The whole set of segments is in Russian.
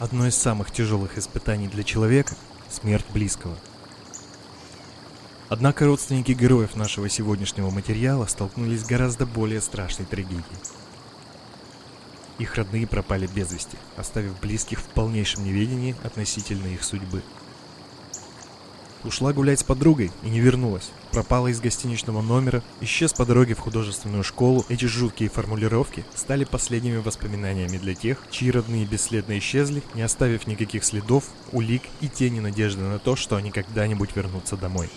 Одно из самых тяжелых испытаний для человека – смерть близкого. Однако родственники героев нашего сегодняшнего материала столкнулись с гораздо более страшной трагедией. Их родные пропали без вести, оставив близких в полнейшем неведении относительно их судьбы – Ушла гулять с подругой и не вернулась. Пропала из гостиничного номера, исчез по дороге в художественную школу. Эти жуткие формулировки стали последними воспоминаниями для тех, чьи родные бесследно исчезли, не оставив никаких следов, улик и тени надежды на то, что они когда-нибудь вернутся домой.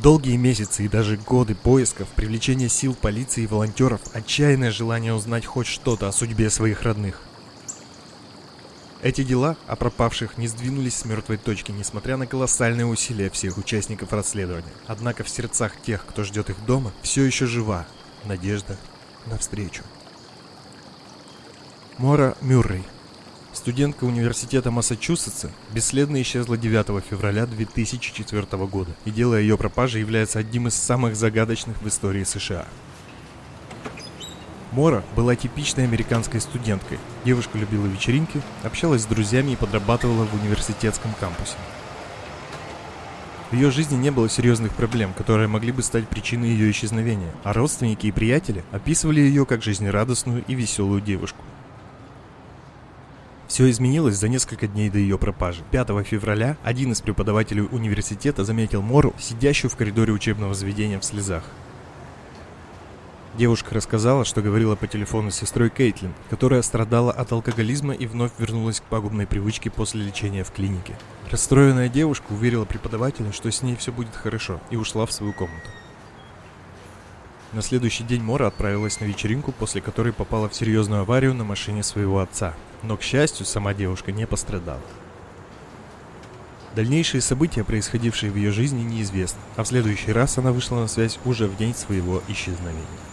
Долгие месяцы и даже годы поисков, привлечения сил полиции и волонтеров, отчаянное желание узнать хоть что-то о судьбе своих родных – эти дела о пропавших не сдвинулись с мертвой точки, несмотря на колоссальные усилия всех участников расследования. Однако в сердцах тех, кто ждет их дома, все еще жива надежда на встречу. Мора Мюррей, студентка университета Массачусетса, бесследно исчезла 9 февраля 2004 года, и дело ее пропажи является одним из самых загадочных в истории США. Мора была типичной американской студенткой. Девушка любила вечеринки, общалась с друзьями и подрабатывала в университетском кампусе. В ее жизни не было серьезных проблем, которые могли бы стать причиной ее исчезновения, а родственники и приятели описывали ее как жизнерадостную и веселую девушку. Все изменилось за несколько дней до ее пропажи. 5 февраля один из преподавателей университета заметил Мору, сидящую в коридоре учебного заведения в слезах. Девушка рассказала, что говорила по телефону с сестрой Кейтлин, которая страдала от алкоголизма и вновь вернулась к пагубной привычке после лечения в клинике. Расстроенная девушка уверила преподавателя, что с ней все будет хорошо, и ушла в свою комнату. На следующий день Мора отправилась на вечеринку, после которой попала в серьезную аварию на машине своего отца. Но, к счастью, сама девушка не пострадала. Дальнейшие события, происходившие в ее жизни, неизвестны, а в следующий раз она вышла на связь уже в день своего исчезновения.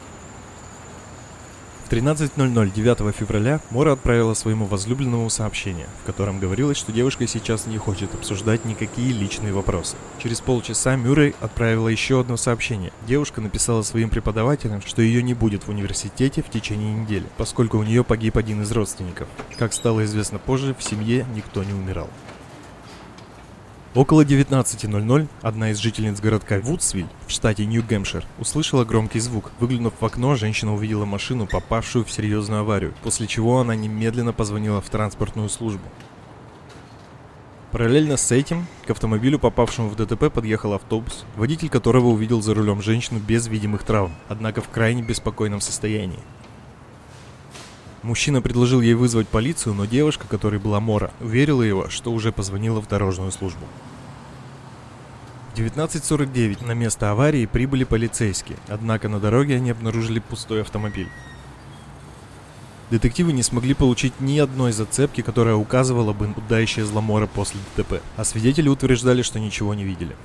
В 13.00 9 февраля Мора отправила своему возлюбленному сообщение, в котором говорилось, что девушка сейчас не хочет обсуждать никакие личные вопросы. Через полчаса Мюррей отправила еще одно сообщение. Девушка написала своим преподавателям, что ее не будет в университете в течение недели, поскольку у нее погиб один из родственников. Как стало известно позже, в семье никто не умирал. Около 19.00 одна из жительниц городка Вудсвиль в штате Нью-Гэмпшир услышала громкий звук. Выглянув в окно, женщина увидела машину, попавшую в серьезную аварию, после чего она немедленно позвонила в транспортную службу. Параллельно с этим к автомобилю, попавшему в ДТП, подъехал автобус, водитель которого увидел за рулем женщину без видимых травм, однако в крайне беспокойном состоянии. Мужчина предложил ей вызвать полицию, но девушка, которой была Мора, уверила его, что уже позвонила в дорожную службу. В 19.49 на место аварии прибыли полицейские, однако на дороге они обнаружили пустой автомобиль. Детективы не смогли получить ни одной зацепки, которая указывала бы, куда исчезла Мора после ДТП, а свидетели утверждали, что ничего не видели.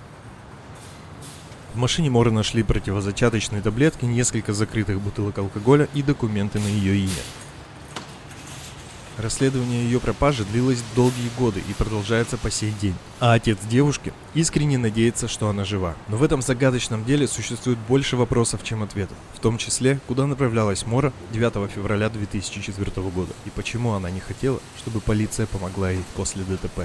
В машине Моры нашли противозачаточные таблетки, несколько закрытых бутылок алкоголя и документы на ее имя. Расследование ее пропажи длилось долгие годы и продолжается по сей день. А отец девушки искренне надеется, что она жива. Но в этом загадочном деле существует больше вопросов, чем ответов. В том числе, куда направлялась Мора 9 февраля 2004 года и почему она не хотела, чтобы полиция помогла ей после ДТП.